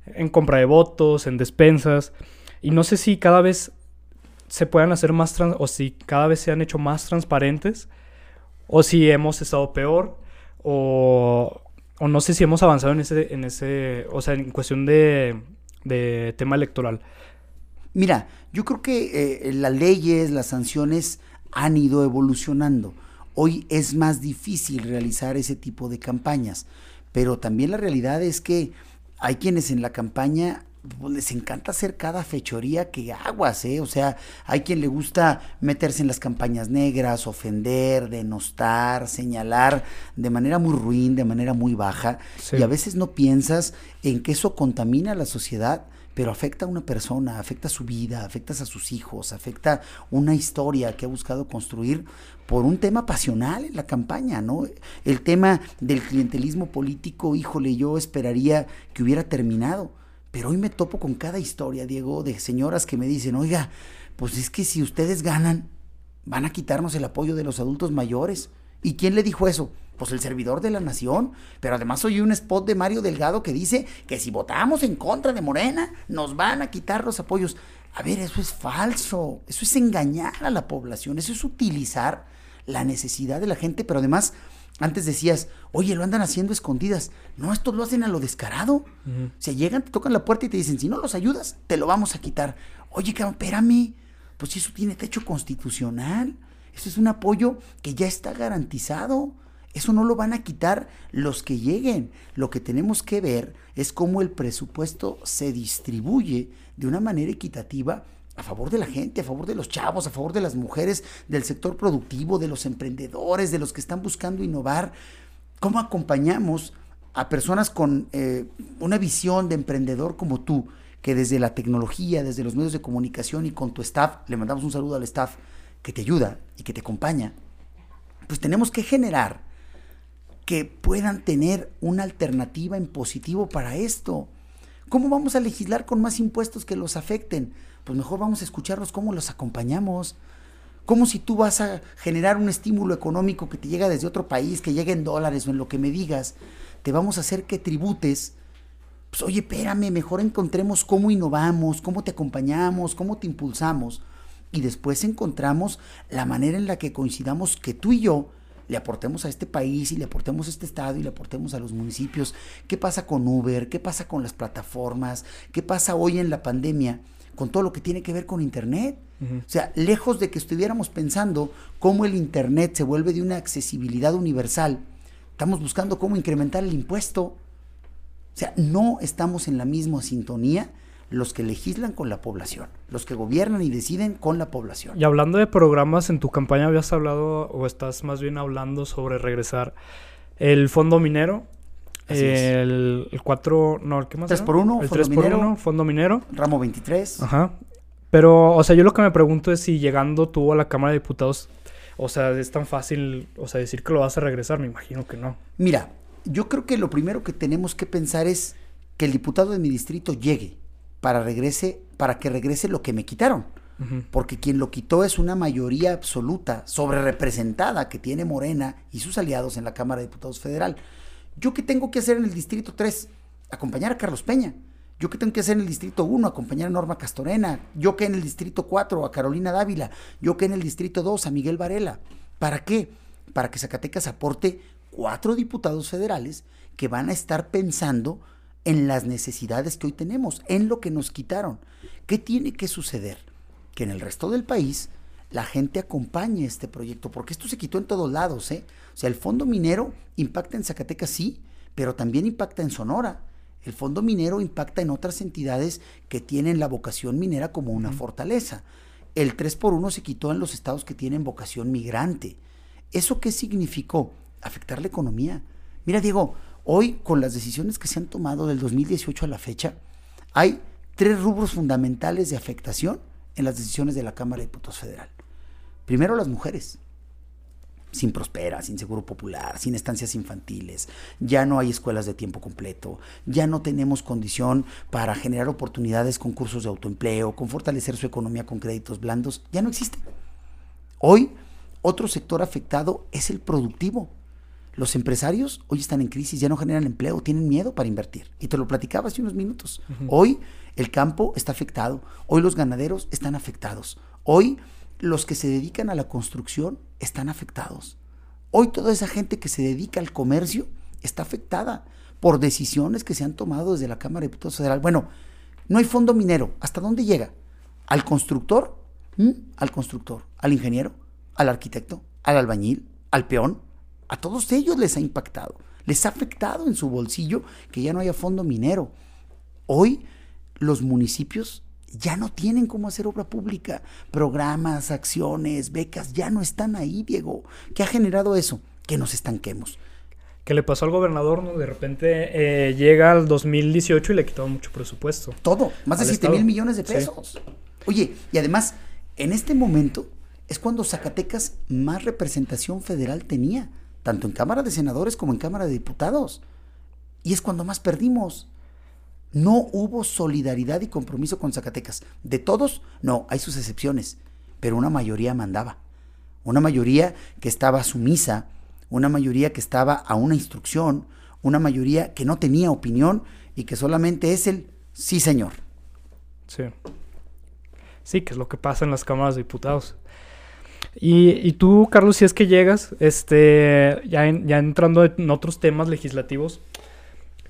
en compra de votos, en despensas. Y no sé si cada vez se puedan hacer más, trans o si cada vez se han hecho más transparentes o si hemos estado peor, o, o, no sé si hemos avanzado en ese, en ese, o sea, en cuestión de, de tema electoral. Mira, yo creo que eh, las leyes, las sanciones han ido evolucionando. Hoy es más difícil realizar ese tipo de campañas, pero también la realidad es que hay quienes en la campaña pues, les encanta hacer cada fechoría que aguas, ¿eh? O sea, hay quien le gusta meterse en las campañas negras, ofender, denostar, señalar de manera muy ruin, de manera muy baja. Y a veces no piensas en que eso contamina a la sociedad, pero afecta a una persona, afecta a su vida, afecta a sus hijos, afecta una historia que ha buscado construir por un tema pasional en la campaña, ¿no? El tema del clientelismo político, híjole, yo esperaría que hubiera terminado pero hoy me topo con cada historia, Diego, de señoras que me dicen, oiga, pues es que si ustedes ganan, van a quitarnos el apoyo de los adultos mayores. ¿Y quién le dijo eso? Pues el servidor de la nación. Pero además oí un spot de Mario Delgado que dice que si votamos en contra de Morena, nos van a quitar los apoyos. A ver, eso es falso. Eso es engañar a la población. Eso es utilizar la necesidad de la gente, pero además antes decías, oye, lo andan haciendo escondidas. No, estos lo hacen a lo descarado. Se llegan, te tocan la puerta y te dicen, si no los ayudas, te lo vamos a quitar. Oye, cabrón, espérame. Pues eso tiene techo constitucional. Eso es un apoyo que ya está garantizado. Eso no lo van a quitar los que lleguen. Lo que tenemos que ver es cómo el presupuesto se distribuye de una manera equitativa a favor de la gente, a favor de los chavos, a favor de las mujeres, del sector productivo, de los emprendedores, de los que están buscando innovar. ¿Cómo acompañamos a personas con eh, una visión de emprendedor como tú, que desde la tecnología, desde los medios de comunicación y con tu staff, le mandamos un saludo al staff que te ayuda y que te acompaña, pues tenemos que generar que puedan tener una alternativa en positivo para esto. ¿Cómo vamos a legislar con más impuestos que los afecten? Pues mejor vamos a escucharlos cómo los acompañamos. Como si tú vas a generar un estímulo económico que te llega desde otro país, que llegue en dólares o en lo que me digas, te vamos a hacer que tributes. Pues oye, espérame, mejor encontremos cómo innovamos, cómo te acompañamos, cómo te impulsamos. Y después encontramos la manera en la que coincidamos que tú y yo le aportemos a este país y le aportemos a este estado y le aportemos a los municipios. ¿Qué pasa con Uber? ¿Qué pasa con las plataformas? ¿Qué pasa hoy en la pandemia con todo lo que tiene que ver con Internet? O sea, lejos de que estuviéramos pensando cómo el Internet se vuelve de una accesibilidad universal, estamos buscando cómo incrementar el impuesto. O sea, no estamos en la misma sintonía los que legislan con la población, los que gobiernan y deciden con la población. Y hablando de programas, en tu campaña habías hablado o estás más bien hablando sobre regresar el fondo minero, el, el 4, no, ¿qué más? 3 por 1, el 3 por 1, fondo minero. Ramo 23. Ajá. Pero, o sea, yo lo que me pregunto es si llegando tú a la Cámara de Diputados, o sea, es tan fácil, o sea, decir que lo vas a regresar, me imagino que no. Mira, yo creo que lo primero que tenemos que pensar es que el diputado de mi distrito llegue para regrese, para que regrese lo que me quitaron. Porque quien lo quitó es una mayoría absoluta, sobre representada que tiene Morena y sus aliados en la Cámara de Diputados Federal. ¿Yo qué tengo que hacer en el Distrito 3? Acompañar a Carlos Peña. ¿Yo qué tengo que hacer en el Distrito 1? Acompañar a Norma Castorena. ¿Yo qué en el Distrito 4? A Carolina Dávila. ¿Yo qué en el Distrito 2? A Miguel Varela. ¿Para qué? Para que Zacatecas aporte cuatro diputados federales que van a estar pensando en las necesidades que hoy tenemos, en lo que nos quitaron. ¿Qué tiene que suceder? Que en el resto del país la gente acompañe este proyecto, porque esto se quitó en todos lados, ¿eh? O sea, el fondo minero impacta en Zacatecas, sí, pero también impacta en Sonora. El fondo minero impacta en otras entidades que tienen la vocación minera como una fortaleza. El 3 por 1 se quitó en los estados que tienen vocación migrante. ¿Eso qué significó? Afectar la economía. Mira, Diego, Hoy, con las decisiones que se han tomado del 2018 a la fecha, hay tres rubros fundamentales de afectación en las decisiones de la Cámara de Diputados Federal. Primero, las mujeres. Sin prospera, sin seguro popular, sin estancias infantiles, ya no hay escuelas de tiempo completo, ya no tenemos condición para generar oportunidades con cursos de autoempleo, con fortalecer su economía con créditos blandos, ya no existe. Hoy, otro sector afectado es el productivo. Los empresarios hoy están en crisis, ya no generan empleo, tienen miedo para invertir. Y te lo platicaba hace unos minutos. Hoy el campo está afectado, hoy los ganaderos están afectados, hoy los que se dedican a la construcción están afectados. Hoy toda esa gente que se dedica al comercio está afectada por decisiones que se han tomado desde la Cámara de Diputados Federal. Bueno, no hay fondo minero. ¿Hasta dónde llega? ¿Al constructor? ¿Mm? Al constructor. ¿Al ingeniero? ¿Al arquitecto? ¿Al albañil? ¿Al peón? A todos ellos les ha impactado, les ha afectado en su bolsillo que ya no haya fondo minero. Hoy los municipios ya no tienen cómo hacer obra pública. Programas, acciones, becas, ya no están ahí, Diego. ¿Qué ha generado eso? Que nos estanquemos. ¿Qué le pasó al gobernador, ¿no? De repente eh, llega al 2018 y le quitó mucho presupuesto. Todo, más de 7 mil millones de pesos. Oye, y además, en este momento es cuando Zacatecas más representación federal tenía tanto en Cámara de Senadores como en Cámara de Diputados. Y es cuando más perdimos. No hubo solidaridad y compromiso con Zacatecas. De todos, no, hay sus excepciones, pero una mayoría mandaba. Una mayoría que estaba sumisa, una mayoría que estaba a una instrucción, una mayoría que no tenía opinión y que solamente es el sí, señor. Sí. Sí, que es lo que pasa en las cámaras de diputados. Y, tú, Carlos, si es que llegas, este, ya, ya entrando en otros temas legislativos,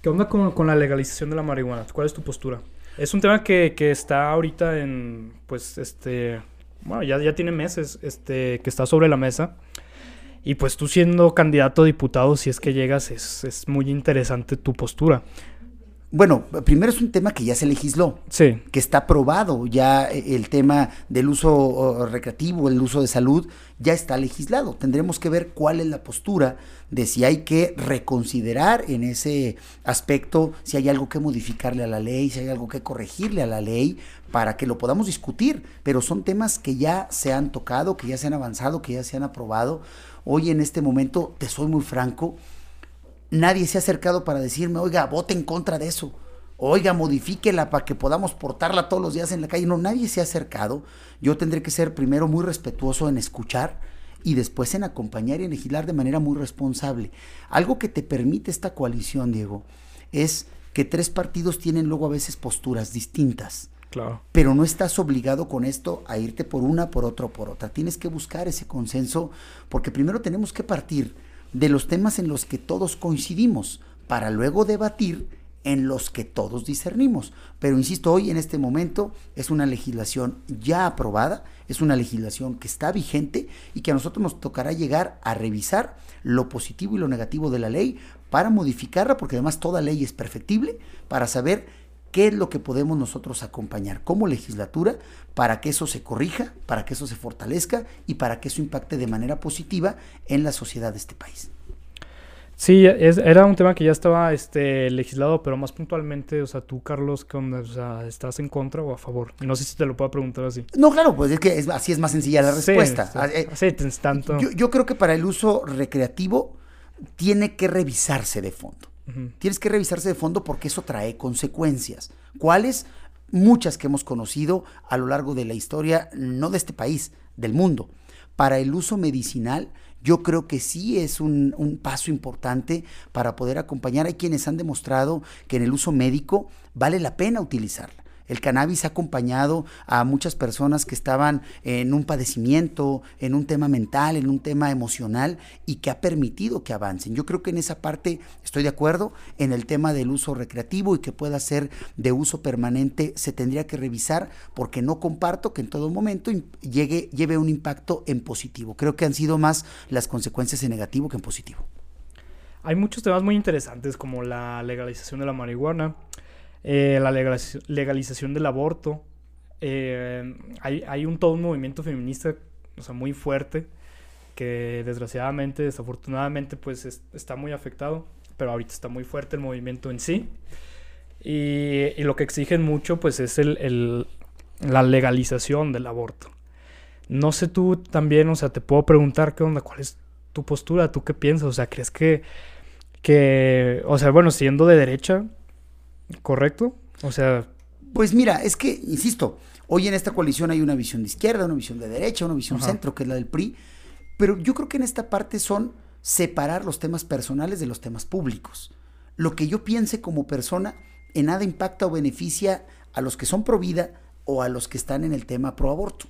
¿qué onda con, la legalización de la marihuana? ¿Cuál es tu postura? Es un tema que, está ahorita en, pues, este, bueno, ya, ya tiene meses, este, que está sobre la mesa. Y pues tú siendo candidato a diputado, si es que llegas, es, es muy interesante tu postura. Bueno, primero es un tema que ya se legisló, sí. que está aprobado, ya eh, el tema del uso recreativo, el uso de salud, ya está legislado. Tendremos que ver cuál es la postura de si hay que reconsiderar en ese aspecto, si hay algo que modificarle a la ley, si hay algo que corregirle a la ley, para que lo podamos discutir. Pero son temas que ya se han tocado, que ya se han avanzado, que ya se han aprobado. Hoy en este momento, te soy muy franco, nadie se ha acercado para decirme, oiga, vote en contra de eso. Oiga, modifíquela para que podamos portarla todos los días en la calle. No, nadie se ha acercado. Yo tendré que ser primero muy respetuoso en escuchar y después en acompañar y en legislar de manera muy responsable. Algo que te permite esta coalición, Diego, es que tres partidos tienen luego a veces posturas distintas. Claro. Pero no estás obligado con esto a irte por una, por otra por otra. Tienes que buscar ese consenso porque primero tenemos que partir de los temas en los que todos coincidimos, para luego debatir en los que todos discernimos. Pero insisto, hoy en este momento es una legislación ya aprobada, es una legislación que está vigente y que a nosotros nos tocará llegar a revisar lo positivo y lo negativo de la ley para modificarla, porque además toda ley es perfectible, para saber qué es lo que podemos nosotros acompañar como legislatura para que eso se corrija, para que eso se fortalezca y para que eso impacte de manera positiva en la sociedad de este país. Sí, era un tema que ya estaba este, legislado, pero más puntualmente, o sea, tú, Carlos, O sea, ¿estás en contra o a favor? No sé si te lo puedo preguntar así. No, claro, pues es que así es más sencilla la respuesta. Sí, eh, tanto. Yo, yo creo que para el uso recreativo tiene que revisarse de fondo. Tienes que revisarse de fondo porque eso trae consecuencias. ¿Cuáles? Muchas que hemos conocido a lo largo de la historia, no de este país, del mundo. Para el uso medicinal, yo creo que sí es un, un, paso importante para poder acompañar. Hay quienes han demostrado que en el uso médico vale la pena utilizarla. El cannabis ha acompañado a muchas personas que estaban en un padecimiento, en un tema mental, en un tema emocional y que ha permitido que avancen. Yo creo que en esa parte estoy de acuerdo. En el tema del uso recreativo y que pueda ser de uso permanente se tendría que revisar porque no comparto que en todo momento llegue, lleve un impacto en positivo. Creo que han sido más las consecuencias en negativo que en positivo. Hay muchos temas muy interesantes como la legalización de la marihuana, eh, la legalización del aborto. Eh, hay, un todo un movimiento feminista o sea, muy fuerte que desgraciadamente, desafortunadamente, pues está muy afectado, pero ahorita está muy fuerte el movimiento en sí. Y, lo que exigen mucho, pues es el, la legalización del aborto. No sé tú también, o sea, te puedo preguntar qué onda, cuál es tu postura, tú qué piensas, o sea, ¿crees que, que o sea, bueno, siendo de derecha, ¿Correcto? O sea... Pues mira, es que, insisto, hoy en esta coalición hay una visión de izquierda, una visión de derecha, una visión centro, que es la del PRI, pero yo creo que en esta parte son separar los temas personales de los temas públicos. Lo que yo piense como persona en nada impacta o beneficia a los que son pro vida o a los que están en el tema pro aborto.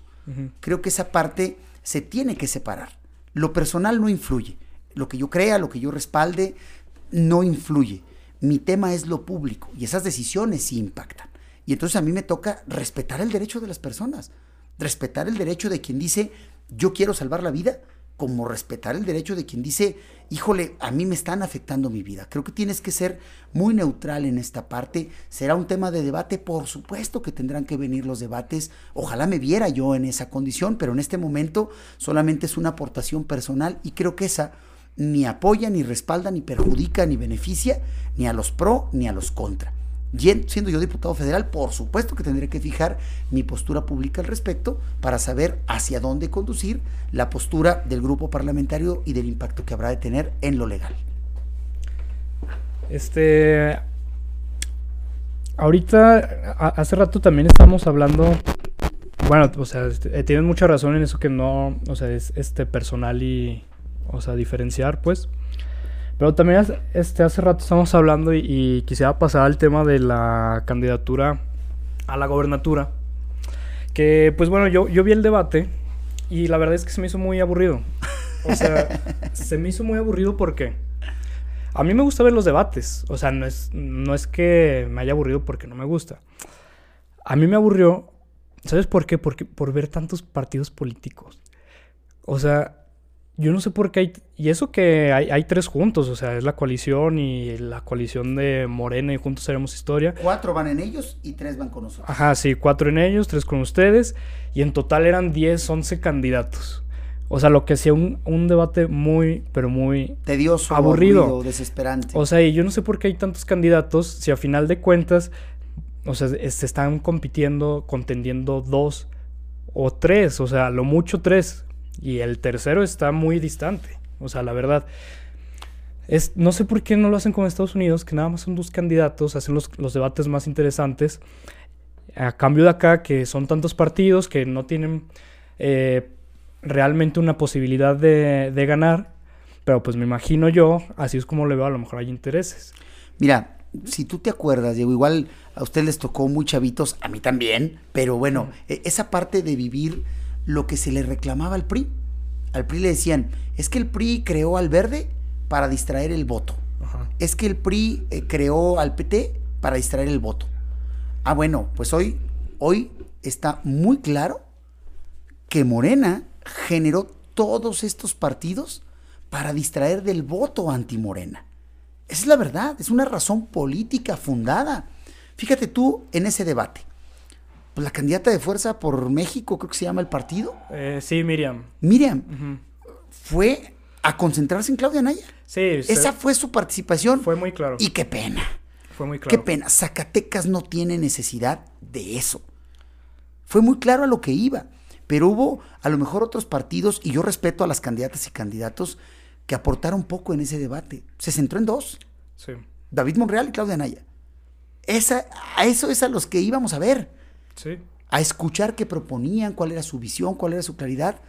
Creo que esa parte se tiene que separar. Lo personal no influye. Lo que yo crea, lo que yo respalde, no influye. Mi tema es lo público y esas decisiones sí impactan. Y entonces a mí me toca respetar el derecho de las personas, respetar el derecho de quien dice, yo quiero salvar la vida, como respetar el derecho de quien dice, híjole, a mí me están afectando mi vida. Creo que tienes que ser muy neutral en esta parte. Será un tema de debate, por supuesto que tendrán que venir los debates. Ojalá me viera yo en esa condición, pero en este momento solamente es una aportación personal y creo que esa ni apoya, ni respalda, ni perjudica, ni beneficia, ni a los pro, ni a los contra. siendo yo diputado federal, por supuesto que tendré que fijar mi postura pública al respecto para saber hacia dónde conducir la postura del grupo parlamentario y del impacto que habrá de tener en lo legal. Este. Ahorita, hace rato también estamos hablando. Bueno, o sea, este, tienes mucha razón en eso que no, o sea, es este personal y, o sea, diferenciar, pues. Pero también este, hace rato estamos hablando y, quisiera pasar al tema de la candidatura a la gobernatura. Que, pues bueno, yo, yo vi el debate y la verdad es que se me hizo muy aburrido. O sea, se me hizo muy aburrido porque a mí me gusta ver los debates. O sea, no es, no es que me haya aburrido porque no me gusta. A mí me aburrió, ¿sabes por qué? Porque por ver tantos partidos políticos. O sea, yo no sé por qué hay... Y eso que hay, hay, tres juntos, o sea, es la coalición y la coalición de Morena y Juntos Haremos Historia. Cuatro van en ellos y tres van con nosotros. Ajá, sí, cuatro en ellos, tres con ustedes. Y en total eran 10, 11 candidatos. O sea, lo que hacía un, un debate muy, pero muy... Tedioso, aburrido, desesperante. O sea, y yo no sé por qué hay tantos candidatos si a final de cuentas, o sea, se están compitiendo, contendiendo dos o tres, o sea, lo mucho tres. Y el tercero está muy distante. O sea, la verdad. Es, no sé por qué no lo hacen con Estados Unidos, que nada más son dos candidatos, hacen los, los debates más interesantes. A cambio de acá, que son tantos partidos que no tienen eh, realmente una posibilidad de, de, ganar, pero pues me imagino yo, así es como le veo, a lo mejor hay intereses. Mira, si tú te acuerdas, Diego, igual a usted les tocó muy chavitos, a mí también, pero bueno, e, esa parte de vivir lo que se le reclamaba al PRI. Al PRI le decían, es que el PRI creó al verde para distraer el voto. Es que el PRI eh, creó al PT para distraer el voto. Ah, bueno, pues hoy, hoy está muy claro que Morena generó todos estos partidos para distraer del voto anti-Morena. Esa es la verdad, es una razón política fundada. Fíjate tú en ese debate. Pues la candidata de Fuerza por México, creo que se llama el partido. Eh, sí, Miriam. Miriam. Fue a concentrarse en Claudia Naya. Sí. Esa fue su participación. Fue muy claro. Y qué pena. Fue muy claro. Qué pena. Zacatecas no tiene necesidad de eso. Fue muy claro a lo que iba. Pero hubo a lo mejor otros partidos, y yo respeto a las candidatas y candidatos, que aportaron poco en ese debate. Se centró en dos. Sí. David Monreal y Claudia Naya. Esa, a eso es a los que íbamos a ver. A escuchar qué proponían, cuál era su visión, cuál era su claridad.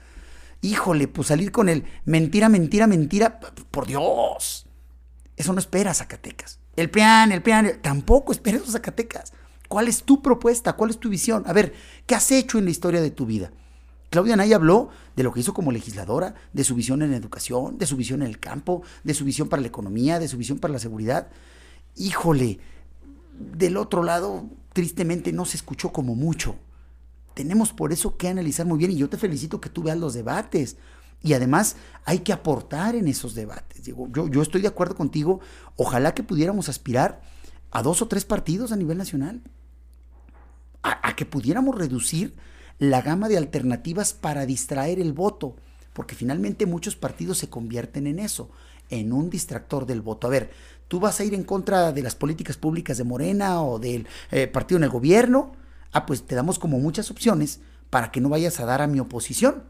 Híjole, pues salir con el mentira, mentira, mentira. Por Dios. Eso no espera Zacatecas. El PRIAN, el PRIAN, tampoco espera eso Zacatecas. ¿Cuál es tu propuesta? ¿Cuál es tu visión? A ver, ¿qué has hecho en la historia de tu vida? Claudia Naya habló de lo que hizo como legisladora, de su visión en educación, de su visión en el campo, de su visión para la economía, de su visión para la seguridad. Híjole, del otro lado, tristemente no se escuchó como mucho. Tenemos por eso que analizar muy bien y yo te felicito que tú veas los debates. Y además hay que aportar en esos debates. Yo, yo estoy de acuerdo contigo. Ojalá que pudiéramos aspirar a dos o tres partidos a nivel nacional. a que pudiéramos reducir la gama de alternativas para distraer el voto, porque finalmente muchos partidos se convierten en eso, en un distractor del voto. A ver, tú vas a ir en contra de las políticas públicas de Morena o del eh, partido en el gobierno, ah, pues te damos como muchas opciones para que no vayas a dar a mi oposición,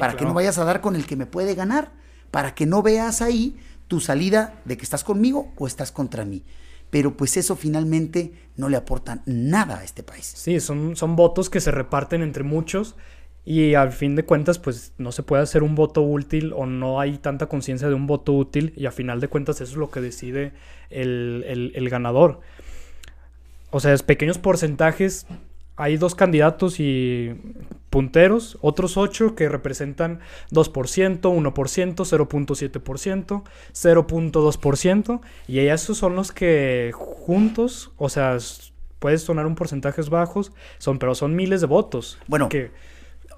para que no vayas a dar con el que me puede ganar, para que no veas ahí tu salida de que estás conmigo o estás contra mí. Pero pues eso finalmente no le aporta nada a este país. Sí, son, son votos que se reparten entre muchos y al fin de cuentas pues no se puede hacer un voto útil o no hay tanta conciencia de un voto útil y a final de cuentas eso es lo que decide el, el ganador. O sea, es pequeños porcentajes hay dos candidatos y punteros, otros ocho que representan 2%, 1%, 0.7%, 0.2%, y esos son los que juntos, o sea, puedes sonar un porcentajes bajos, son, pero son miles de votos. Bueno, que,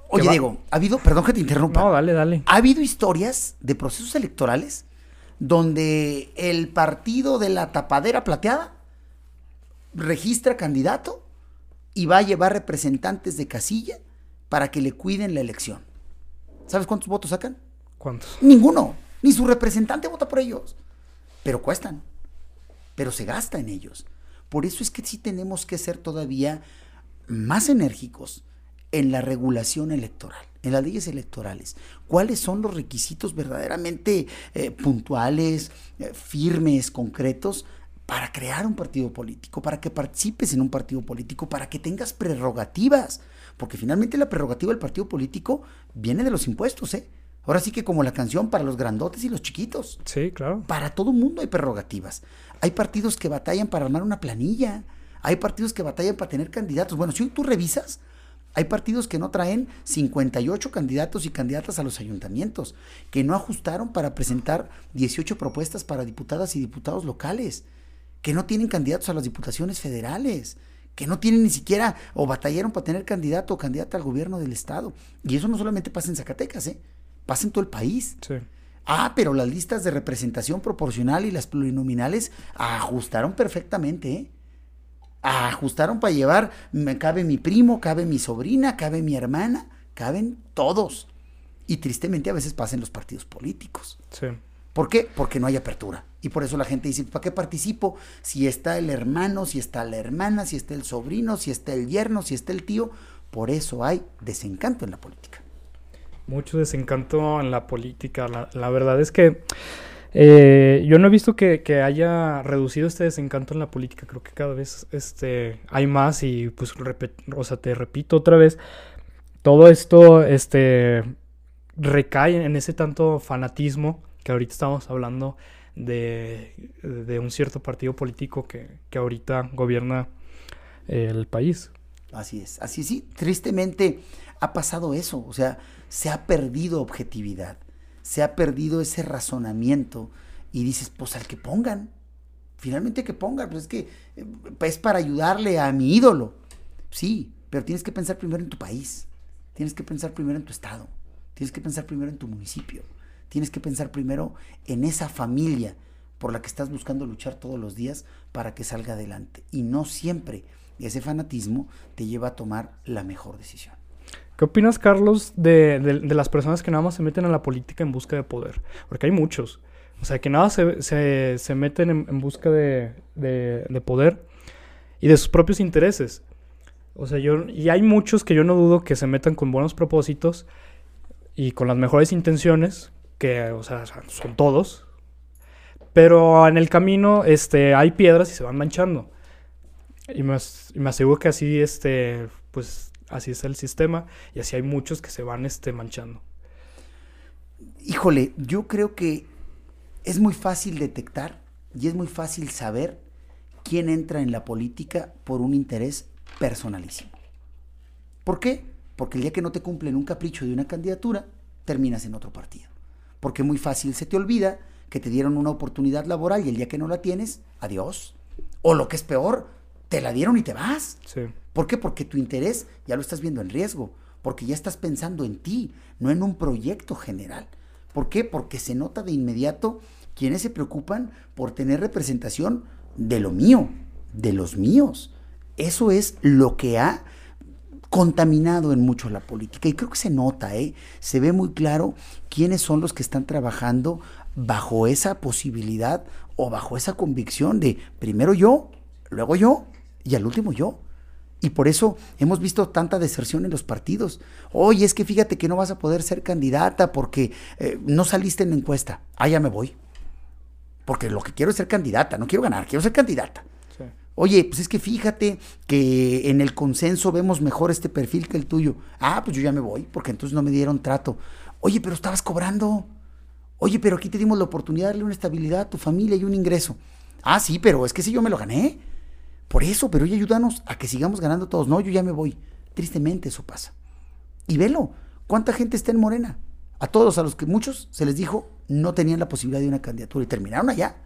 oye Diego, ha habido, perdón que te interrumpa. No, dale, dale. Ha habido historias de procesos electorales donde el partido de la tapadera plateada registra candidato y va a llevar representantes de casilla para que le cuiden la elección. ¿Sabes cuántos votos sacan? ¿Cuántos? Ninguno. Ni su representante vota por ellos. Pero cuestan. Pero se gasta en ellos. Por eso es que sí tenemos que ser todavía más enérgicos en la regulación electoral, en las leyes electorales. ¿Cuáles son los requisitos verdaderamente eh, puntuales, eh, firmes, concretos para crear un partido político, para que participes en un partido político, para que tengas prerrogativas, porque finalmente la prerrogativa del partido político viene de los impuestos, ¿eh? Ahora sí que como la canción para los grandotes y los chiquitos. Sí, claro. Para todo mundo hay prerrogativas. Hay partidos que batallan para armar una planilla, hay partidos que batallan para tener candidatos. Bueno, si tú revisas, hay partidos que no traen 58 candidatos y candidatas a los ayuntamientos, que no ajustaron para presentar 18 propuestas para diputadas y diputados locales que no tienen candidatos a las diputaciones federales, que no tienen ni siquiera o batallaron para tener candidato o candidata al gobierno del estado. Y eso no solamente pasa en Zacatecas, ¿eh? pasa en todo el país. Sí. Ah, pero las listas de representación proporcional y las plurinominales ajustaron perfectamente, ¿eh? Ajustaron para llevar, me cabe mi primo, cabe mi sobrina, cabe mi hermana, caben todos. Y tristemente a veces pasa en los partidos políticos. Sí. ¿Por qué? Porque no hay apertura. Y por eso la gente dice, ¿para qué participo? Si está el hermano, si está la hermana, si está el sobrino, si está el yerno, si está el tío. Por eso hay desencanto en la política mucho desencanto en la política. La, verdad es que eh, yo no he visto que, haya reducido este desencanto en la política. Creo que cada vez este, hay más y pues, o sea, te repito otra vez, todo esto este, recae en ese tanto fanatismo que ahorita estamos hablando de, un cierto partido político que, que ahorita gobierna el país. Así es, así sí, tristemente ha pasado eso, o sea, se ha perdido objetividad, se ha perdido ese razonamiento y dices, pues al que pongan, finalmente que pongan, pues es que eh, es para ayudarle a mi ídolo, sí, pero tienes que pensar primero en tu país, tienes que pensar primero en tu estado, tienes que pensar primero en tu municipio, tienes que pensar primero en esa familia por la que estás buscando luchar todos los días para que salga adelante. Y no siempre ese fanatismo te lleva a tomar la mejor decisión. ¿Qué opinas, Carlos, de, las personas que nada más se meten a la política en busca de poder? Porque hay muchos. O sea, que nada se, se, meten en, busca de, de, poder y de sus propios intereses. O sea, yo, y hay muchos que yo no dudo que se metan con buenos propósitos y con las mejores intenciones, que, o sea, son todos. Pero en el camino este, hay piedras y se van manchando. Y me, y me aseguro que así, este, pues, así es el sistema y así hay muchos que se van, este, manchando. Híjole, yo creo que es muy fácil detectar y es muy fácil saber quién entra en la política por un interés personalísimo. ¿Por qué? Porque el día que no te cumplen un capricho de una candidatura, terminas en otro partido. Porque muy fácil se te olvida que te dieron una oportunidad laboral y el día que no la tienes, adiós. O lo que es peor, te la dieron y te vas. Sí. ¿Por qué? Porque tu interés ya lo estás viendo en riesgo, porque ya estás pensando en ti, no en un proyecto general. ¿Por qué? Porque se nota de inmediato quienes se preocupan por tener representación de lo mío, de los míos. Eso es lo que ha contaminado en mucho la política. Y creo que se nota, ¿eh? se ve muy claro quiénes son los que están trabajando bajo esa posibilidad o bajo esa convicción de primero yo, luego yo y al último yo. Y por eso hemos visto tanta deserción en los partidos. Oye, es que fíjate que no vas a poder ser candidata porque eh, no saliste en la encuesta. Ah, ya me voy. Porque lo que quiero es ser candidata, no quiero ganar, quiero ser candidata. Oye, pues es que fíjate que en el consenso vemos mejor este perfil que el tuyo. Ah, pues yo ya me voy, porque entonces no me dieron trato. Oye, pero estabas cobrando. Oye, pero aquí te dimos la oportunidad de darle una estabilidad a tu familia y un ingreso. Ah, sí, pero es que si yo me lo gané. Por eso, pero oye, ayúdanos a que sigamos ganando todos. No, yo ya me voy. Tristemente eso pasa. Y velo, ¿cuánta gente está en Morena? A todos, a los que muchos se les dijo no tenían la posibilidad de una candidatura y terminaron allá.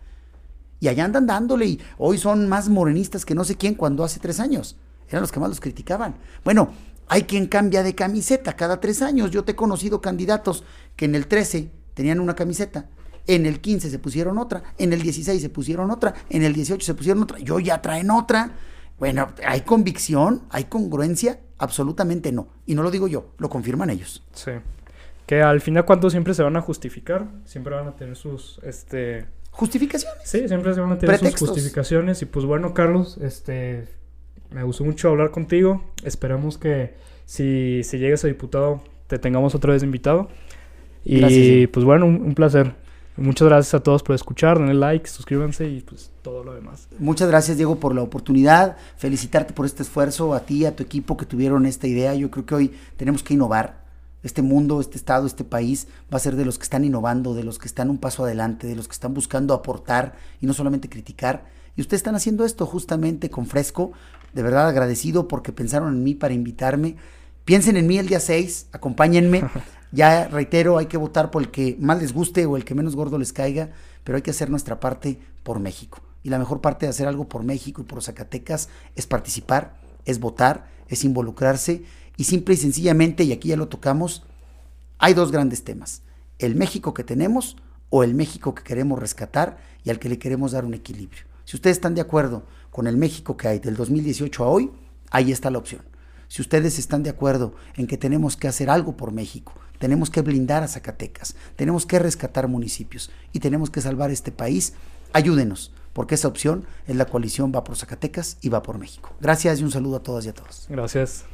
Y allá andan dándole y hoy son más morenistas que no sé quién cuando hace tres años. Eran los que más los criticaban. Bueno, hay quien cambia de camiseta cada tres años. Yo te he conocido candidatos que en el 13 tenían una camiseta en el 15 se pusieron otra, en el 16 se pusieron otra, en el 18 se pusieron otra, yo ya traen otra. Bueno, ¿hay convicción? ¿Hay congruencia? Absolutamente no. Y no lo digo yo, lo confirman ellos. Sí. Que al final cuando siempre se van a justificar, siempre van a tener sus este justificaciones. Sí, siempre se van a tener sus justificaciones y pues bueno, Carlos, este me gustó mucho hablar contigo. Esperamos que si, si llegas a diputado te tengamos otra vez invitado. Y pues bueno, un placer. Muchas gracias a todos por escuchar, denle like, suscríbanse y pues todo lo demás. Muchas gracias Diego por la oportunidad, felicitarte por este esfuerzo, a ti, a tu equipo que tuvieron esta idea. Yo creo que hoy tenemos que innovar. Este mundo, este estado, este país va a ser de los que están innovando, de los que están un paso adelante, de los que están buscando aportar y no solamente criticar. Y ustedes están haciendo esto justamente con fresco. De verdad agradecido porque pensaron en mí para invitarme. Piensen en mí el día 6, acompáñenme. Ya reitero, hay que votar por el que más les guste o el que menos gordo les caiga, pero hay que hacer nuestra parte por México. Y la mejor parte de hacer algo por México y por Zacatecas es participar, es votar, es involucrarse y simple y sencillamente, y aquí ya lo tocamos, hay dos grandes temas. ¿El México que tenemos o el México que queremos rescatar y al que le queremos dar un equilibrio? Si ustedes están de acuerdo con el México que hay del 2018 a hoy, ahí está la opción. Si ustedes están de acuerdo en que tenemos que hacer algo por México, tenemos que blindar a Zacatecas, tenemos que rescatar municipios y tenemos que salvar este país, ayúdenos, porque esa opción es la coalición Va por Zacatecas y Va por México. Gracias y un saludo a todas y a todos. Gracias.